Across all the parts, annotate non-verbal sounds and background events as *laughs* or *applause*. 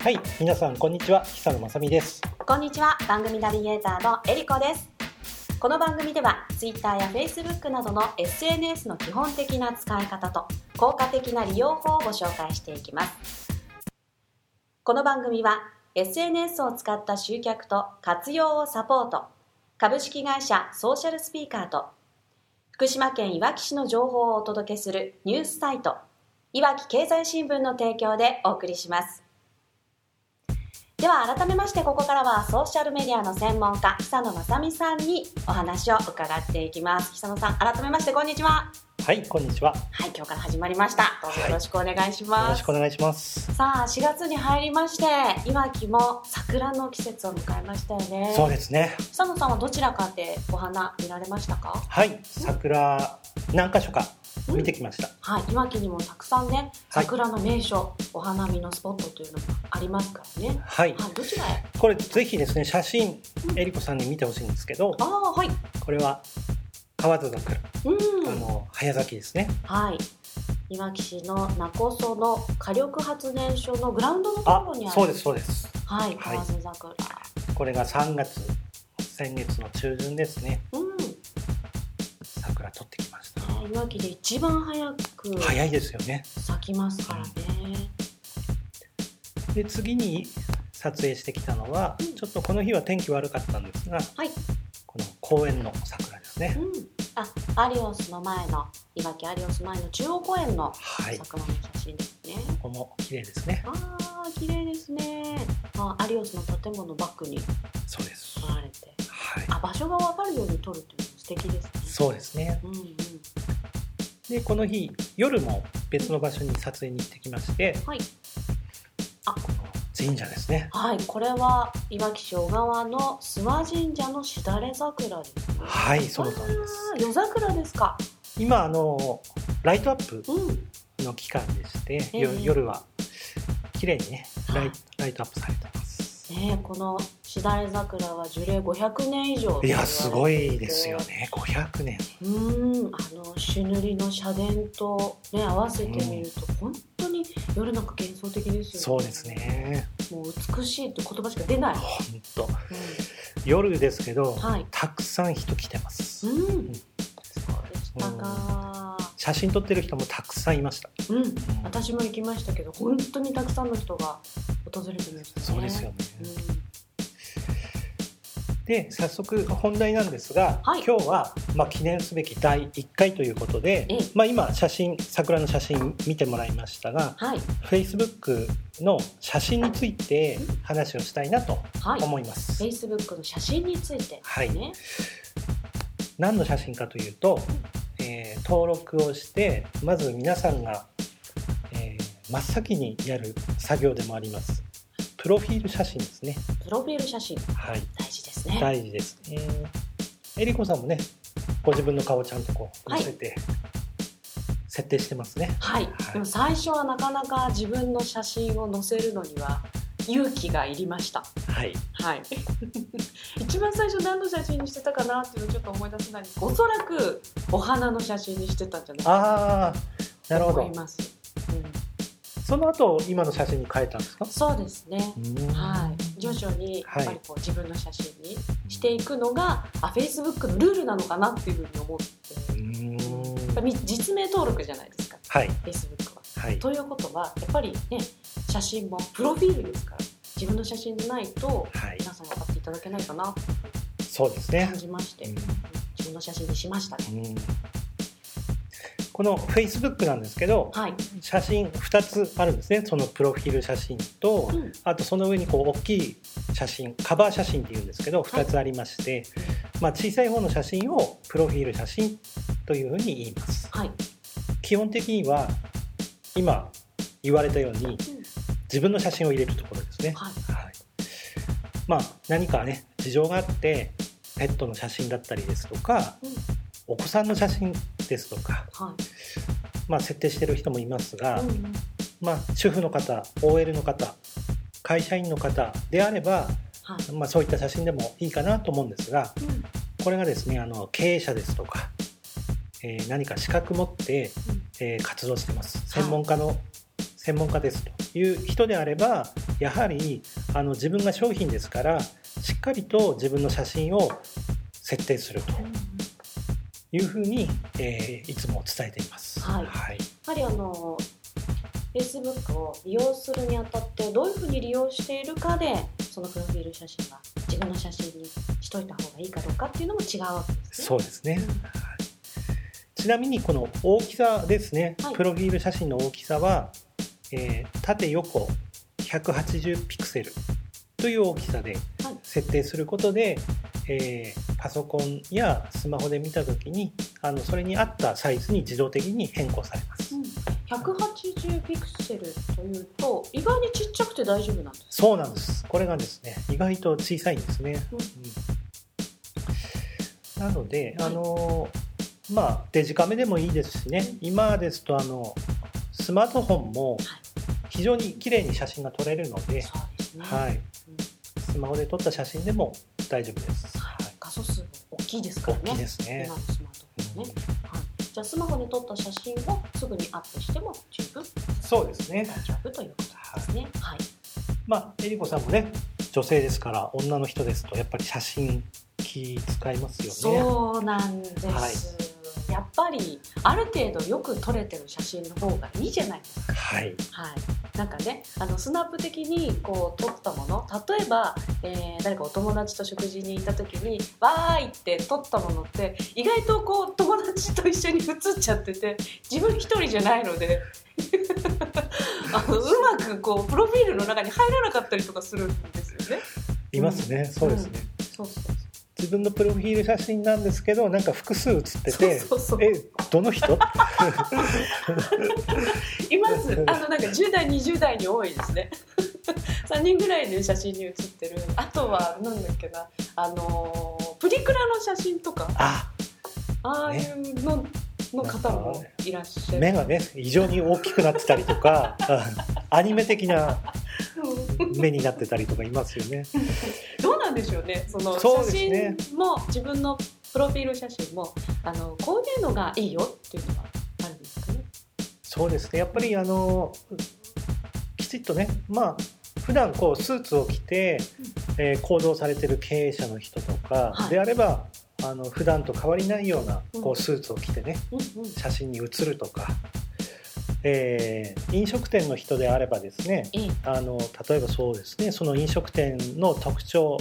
はい、皆さんこんにちは、久野正美です。こんにちは。番組ナビゲーターのえりこです。この番組では Twitter や Facebook などの SNS の基本的な使い方と効果的な利用法をご紹介していきます。この番組は SNS を使った集客と活用をサポート株式会社ソーシャルスピーカーと福島県いわき市の情報をお届けするニュースサイトいわき経済新聞の提供でお送りします。では改めましてここからはソーシャルメディアの専門家久野正美さんにお話を伺っていきます。久野さん改めましてこんにちは。はい、こんにちは。よはい今日から始まりました。どうぞよろしくお願いします、ろしくお願いします。さあ4月に入りましていわきも桜の季節を迎えましたよね。そうですね。久野さんはどちらかでお花見られましたか？はい、桜何箇所か見てきました。はい、いわきにもたくさんねはい桜の名所、お花見のスポットというのもありますからねはい、はいどちらへ？これぜひですね、写真えりこさんに見てほしいんですけど、ああはいこれは河津桜、うんあの早咲きですね。はい。いわき市の勿来の火力発電所のグラウンドのところにある。そうですそうです。はい、はい河津桜。これが3月、先月の中旬ですね。うん。いわきで一番早く早いですよね。咲きますからね。で次に撮影してきたのは、うんちょっとこの日は天気悪かったんですが、はい。この公園の桜ですね。うん。あ、アリオスの前のいわきアリオス前の中央公園のはい、桜の写真ですね。ここも綺麗ですね。ああ、綺麗ですね。あ、アリオスの建物バックにそうです。撮られて、はい。あ、場所がわかるように撮るっていう敵ですね。そうですね。うんうん。で、この日、夜も別の場所に撮影に行ってきまして、はい。この神社ですね。はい、これはいわき市小川の諏訪神社のしだれ桜です、ね。はい、その通りです。あー夜桜ですか。今、あの、ライトアップうん。の期間でして、ええよ夜は綺麗にね、ライはいライトアップされてます。ねえこのしだれ桜は樹齢500年以上いや、すごいですよ。ね。500年。うん、あの朱塗りの社殿とね合わせてみると、本当に夜なんか幻想的ですよね。そうです。ね。もう美しいって言葉しか出ない。本当。夜ですけど、はいたくさん人来てます。うん。うん。んそうでしたか。写真撮ってる人もたくさんいました。うん。私も行きましたけど本当にたくさんの人が訪れてましたね。そうですよね。うんで早速本題なんですが、はい今日は、まあ、記念すべき第1回ということでええ、まあ、今写真桜の写真見てもらいましたがはい Facebook の写真について話をしたいなとはい。思います。Facebook の写真について、はいね。何の写真かというと、えー登録をしてまず皆さんが、えー真っ先にやる作業でもありますプロフィール写真ですね。プロフィール写真はい、ね。大事ですね。えりこさんもね、ご自分の顔をちゃんとこうはい載せて、設定してますね。はい、はいでも最初はなかなか自分の写真を載せるのには勇気がいりました。はい。はい。*laughs* 一番最初何の写真にしてたかなっていうのをちょっと思い出せないんです。おそらくお花の写真にしてたんじゃないかああ、なるほど。と思います。うん、その後、今の写真に変えたんですか？そうですね。うんはい、徐々にはいやっぱりこう自分の写真にしていくのが、あ、Facebook のルールなのかなっていうふうに思って。実名登録じゃないですか。はい。Facebook は。はい。ということはやっぱりね写真もプロフィールですから自分の写真でないとはい。皆さん分かっていただけないかなと感。じまして、うん自分の写真にしましたね。うんこの Facebook なんですけど、はい、写真2つあるんですね。そのプロフィール写真と、うん。あとその上にこう大きい写真、カバー写真っていうんですけど、2つありまして、まあ小さい方の写真をプロフィール写真というふうに言います。はい、基本的には今言われたようにうん自分の写真を入れるところですね。はい、はい、まあ何かね事情があってペットの写真だったりですとかうん。お子さんの写真ですとか、はまあ、設定してる人もいますい、が、うん。うんまあ、主婦の方 OL の方会社員の方であれば、はい、まあ、そういった写真でもいいかなと思うんですがうん。これがですねあの経営者ですとか、えー何か資格持って、えー活動してます。専門家の、専門家ですという人であればやはりあの自分が商品ですからしっかりと自分の写真を設定するというふうに、えーいつも伝えています。はい。はい。やはりあの Facebook を利用するにあたってどういうふうに利用しているかでそのプロフィール写真は自分の写真にしといた方がいいかどうかっていうのも違うわけですね。そうですね、ちなみにこの大きさですね、はい。プロフィール写真の大きさは、えー縦横180ピクセルという大きさではい。設定することで、えーパソコンやスマホで見た時にあのそれに合ったサイズに自動的に変更されます、うん。180ピクセルというと意外にちっちゃくて大丈夫なんですそうなんです。これがですね意外と小さいんですね、うん。うんなので、はい。あのまあデジカメでもいいですしね。今ですとあのスマートフォンも非常に綺麗に写真が撮れるので、はい、うんスマホで撮った写真でも大丈夫です、きいですからね。大きいですね。今のスマートフォンね、はい、じゃあスマホで撮った写真をすぐにアップしても十分。そうですね。大丈夫ということですね。はい。まあえりこさんもね女性ですから女の人ですとやっぱり写真気使いますよね。そうなんです、はいやっぱりある程度よく撮れてる写真の方がいいじゃない。ですかはい。はい、なんかねあのスナップ的にこう撮ったもの例えば、えー誰かお友達と食事に行った時に「わーい!」って撮ったものって意外とこう友達と一緒に写っちゃってて自分一人じゃないので *laughs* あのうまくこうプロフィールの中に入らなかったりとかするんですよね。いますね、そうですね、そうそうそう自分のプロフィール写真なんですけどなんか複数写っててそうそうそう。えどの人？います。あのなんか10代20代に多いですね。*laughs* 3人ぐらいで写真に写ってる。あとはなんだっけな。あのープリクラの写真とか。あああいうのの方もいらっしゃる。目がね異常に大きくなってたりとか *laughs* うんアニメ的なうん。目になってたりとかいますよね。どうなんでしょうね。その写真も自分のプロフィール写真もあのこういうのがいいよっていうのはあるんですかね。そうですね。やっぱりあのきちっとねまあ普段こうスーツを着て、えー行動されてる経営者の人とかはい。であれば、あの普段と変わりないようなこうん。うスーツを着てねうんうん。写真に写るとか、えー飲食店の人であればですねいいあの例えばそうですねその飲食店の特徴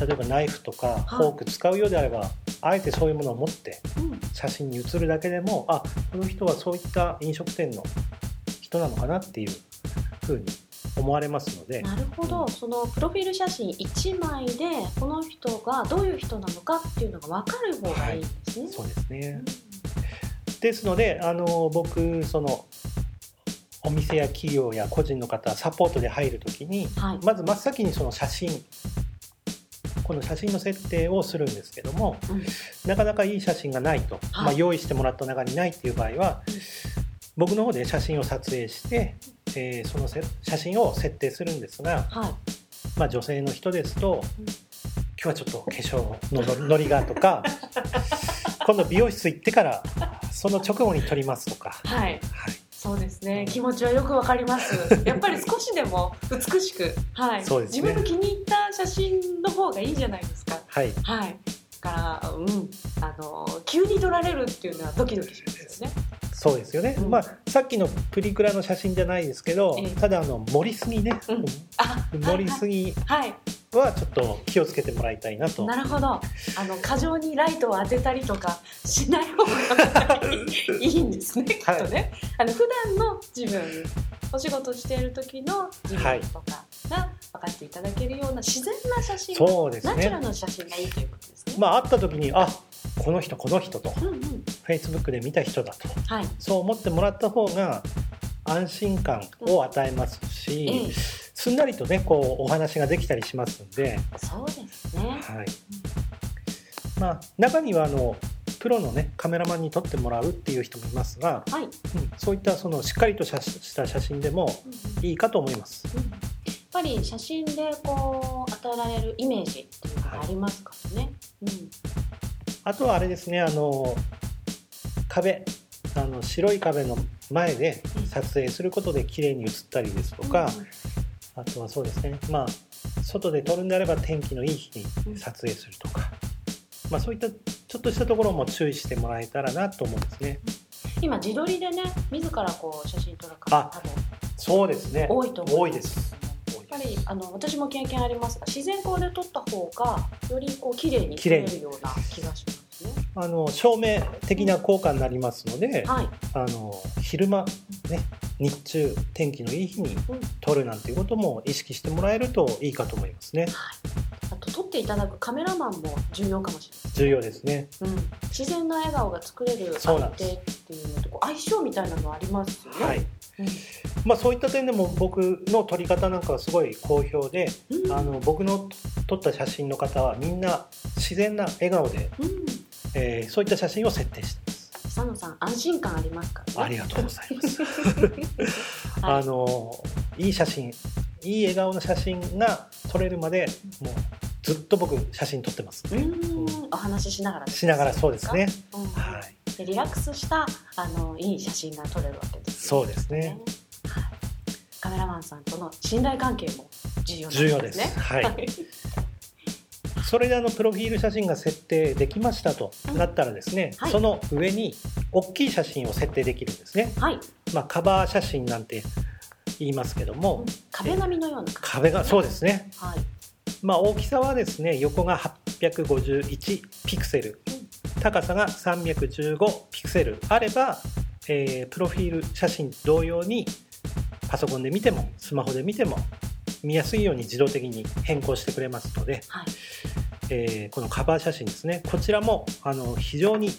例えばナイフとかフォーク使うようであれば、あえてそういうものを持ってうん。写真に写るだけでもあこの人はそういった飲食店の人なのかなっていうふうに思われますので。なるほど。そのプロフィール写真1枚でこの人がどういう人なのかっていうのが分かる方がいいんですね。そうですうん。ね。ですのであの僕そのお店や企業や個人の方サポートで入るときにはい。まず真っ先にその写真この写真の設定をするんですけどもうん。なかなかいい写真がないと、はい。まあ、用意してもらった中にないっていう場合は僕の方で写真を撮影して、えーそのせ写真を設定するんですが、はい。まあ、女性の人ですと、うん。今日はちょっと化粧ののノリがとか *laughs* 今度美容室行ってからその直後に撮りますとか、はい。はい、そうですね。気持ちはよくわかります。*laughs* やっぱり少しでも美しく、はい。ね。自分の気に入った写真の方がいいじゃないですか。はい、はい。だからうんあの急に撮られるっていうのはドキドキしますよね。そうですよね、うん。まあさっきのプリクラの写真じゃないですけど、ええ。ただあの盛りすぎね、うん。あ盛りすぎはい、はちょっと気をつけてもらいたいなと。なるほど。あの過剰にライトを当てたりとかしない方がいいんですねきっとね、あの普段の自分お仕事している時の自分とかが分かっていただけるような自然な写真、そうですナチュラねルな写真がいいということですね、まあ会った時にあこの人この人とうんうん、Facebook で見た人だとはい。そう思ってもらった方が安心感を与えますし、ええすんなりとねこうお話ができたりしますんで、そうですね。はい。まあ、中にはあのプロのねカメラマンに撮ってもらうっていう人もいますが、はい、うん、そういったそのしっかりとしたした写真でもうんうん。いいかと思います。うんやっぱり写真でこう与えられるイメージっていうのがありますからね、うんあとはあれですねあの壁。あの白い壁の前で撮影することで綺麗に写ったりですとか、あとはそうですね。まあ外で撮るんであれば天気のいい日に撮影するとか、まあ、そういったちょっとしたところも注意してもらえたらなと思うんですね。今自撮りでね自らこう写真撮る方あ多分そうですね。多いと思います。多いですぱりあの私も経験ありますが自然光で撮った方がよりこう綺麗に撮れるような気がしますね。あの照明的な効果になりますので、はい、あの昼間ね日中天気のいい日にうん。撮るなんていうことも意識してもらえるといいかと思いますね。はい。あと撮っていただくカメラマンも重要かもしれない。重要ですね。うん、自然な笑顔が作れる相手っていうのと相性みたいなのありますよね。はい。うんまあそういった点でも僕の撮り方なんかはすごい好評でうん。あの僕の撮った写真の方はみんな自然な笑顔で、うん、えーそういった写真を設定してます。久野さん安心感ありますからね。ありがとうございます。は *laughs* いあのい。い写真いい笑顔の写真が撮れるまでもうずっと僕写真撮ってます。うね、ん、お話ししながらしながらそうですね。うん。はい。でリラックスしたあのいい写真が撮れるわけです、ね。そうですね。はい。カメラマンさんとの信頼関係も重要なん重要です。すはい。それであのプロフィール写真が設定できましたとうんなったらですね、はい。その上に大きい写真を設定できるんですね、はい。まあ、カバー写真なんて言いますけども、壁紙のような。壁がそうですね、はい。まあ、大きさはですね横が851ピクセル。高さが315ピクセル。あれば、えープロフィール写真同様にパソコンで見てもスマホで見ても見やすいように自動的に変更してくれますので、はい。えーこのカバー写真ですねこちらもあの非常に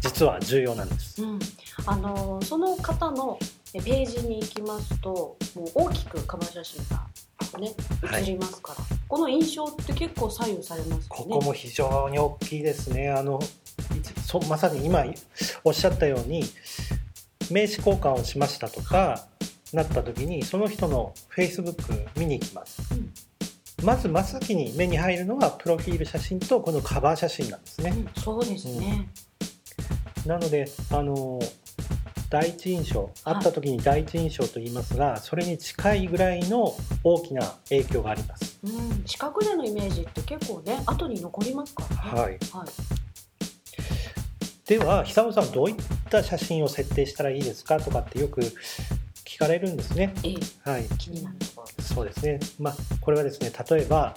実は重要なんです。うん。あのその方のえページに行きますと、もう大きくカバー写真がねはい映りますから、この印象って結構左右されますよね。ここも非常に大きいですね。あの一そまさに今おっしゃったように名刺交換をしましたとかなった時にその人の Facebook 見に行きます。うんまず真っ先に目に入るのはプロフィール写真とこのカバー写真なんですね。うん、そうですね。なのであの第一印象はい会った時に第一印象と言いますがそれに近いぐらいの大きな影響があります。うん、視覚でのイメージって結構ね後に残りますからね。はい、はい。では久野さんどういった写真を設定したらいいですかとかってよく聞かれるんですね。ええ、はい、気になるとこ。そうですね。まあこれはですね例えば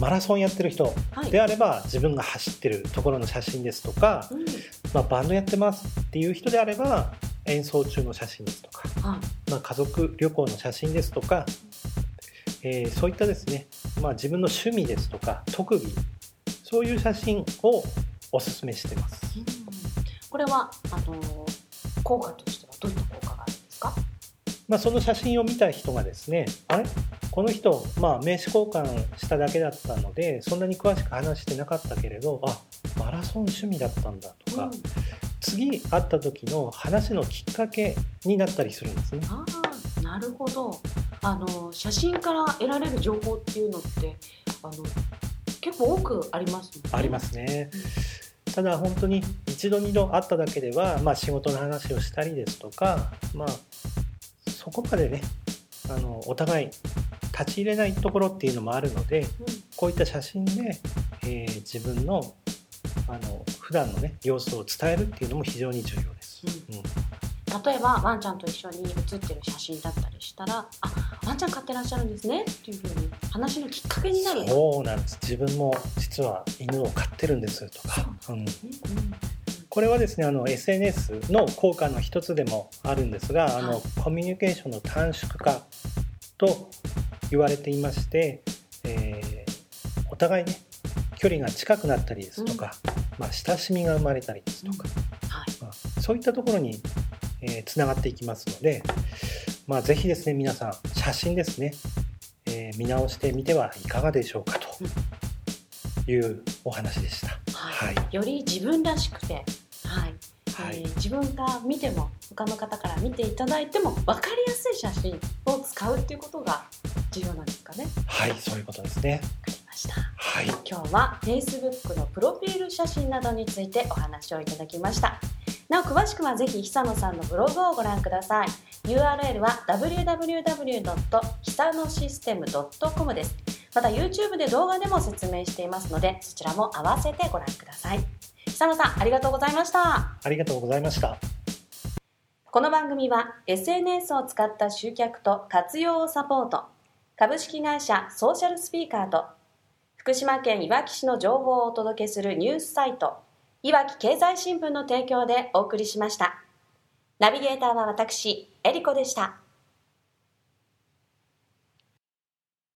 マラソンやってる人はい。であれば自分が走ってるところの写真ですとか、うん、まあ、バンドやってますっていう人であれば演奏中の写真ですとか、はい。まあ、家族旅行の写真ですとか、えーそういったですね、まあ、自分の趣味ですとか特技そういう写真をおすすめしてます。うん、これはあのー効果としてはどういった効果があるんですか？まあ、その写真を見た人がですねあれ？この人、まあ、名刺交換しただけだったのでそんなに詳しく話してなかったけれどあマラソン趣味だったんだとか、うん、次会った時の話のきっかけになったりするんですね。ああ、なるほど。あのー写真から得られる情報っていうのってあの結構多くありますね。ありますね。ただ本当に一度二度会っただけでは、まあ、仕事の話をしたりですとか、まあ、そこまでねあのお互い立ち入れないところっていうのもあるのでうん。こういった写真で、えー自分のあの普段のね様子を伝えるっていうのも非常に重要です。うんうん例えばワンちゃんと一緒に写ってる写真だったりしたら「あワンちゃん飼ってらっしゃるんですね」っていうふうに話のきっかけになる。と。そうなんです。自分も実は犬を飼ってるんですとか、う。ん、これはですねあの SNS の効果の一つでもあるんですが、あのはい。コミュニケーションの短縮化と言われていまして、えーお互いね距離が近くなったりですとか、まあ、親しみが生まれたりですとか、はい。まあ、そういったところに、えーつながっていきますので、まあ、ぜひですね皆さん写真ですね、えー見直してみてはいかがでしょうかというお話でした。はいはいより自分らしくて、はいはいえー自分が見ても他の方から見ていただいても分かりやすい写真を使うっていうことが重要なんですかね。はい、そういうことですね。はい。今日は Facebook のプロフィール写真などについてお話をいただきましたなお詳しくはぜひ久野さんのブログをご覧ください。URL は www. 久野システム .com です。また YouTube で動画でも説明していますのでそちらも合わせてご覧ください。久野さんありがとうございました。ありがとうございました。この番組は SNS を使った集客と活用をサポート。株式会社ソーシャルスピーカーと福島県いわき市の情報をお届けするニュースサイトいわき経済新聞の提供でお送りしました。ナビゲーターは私エリコでした。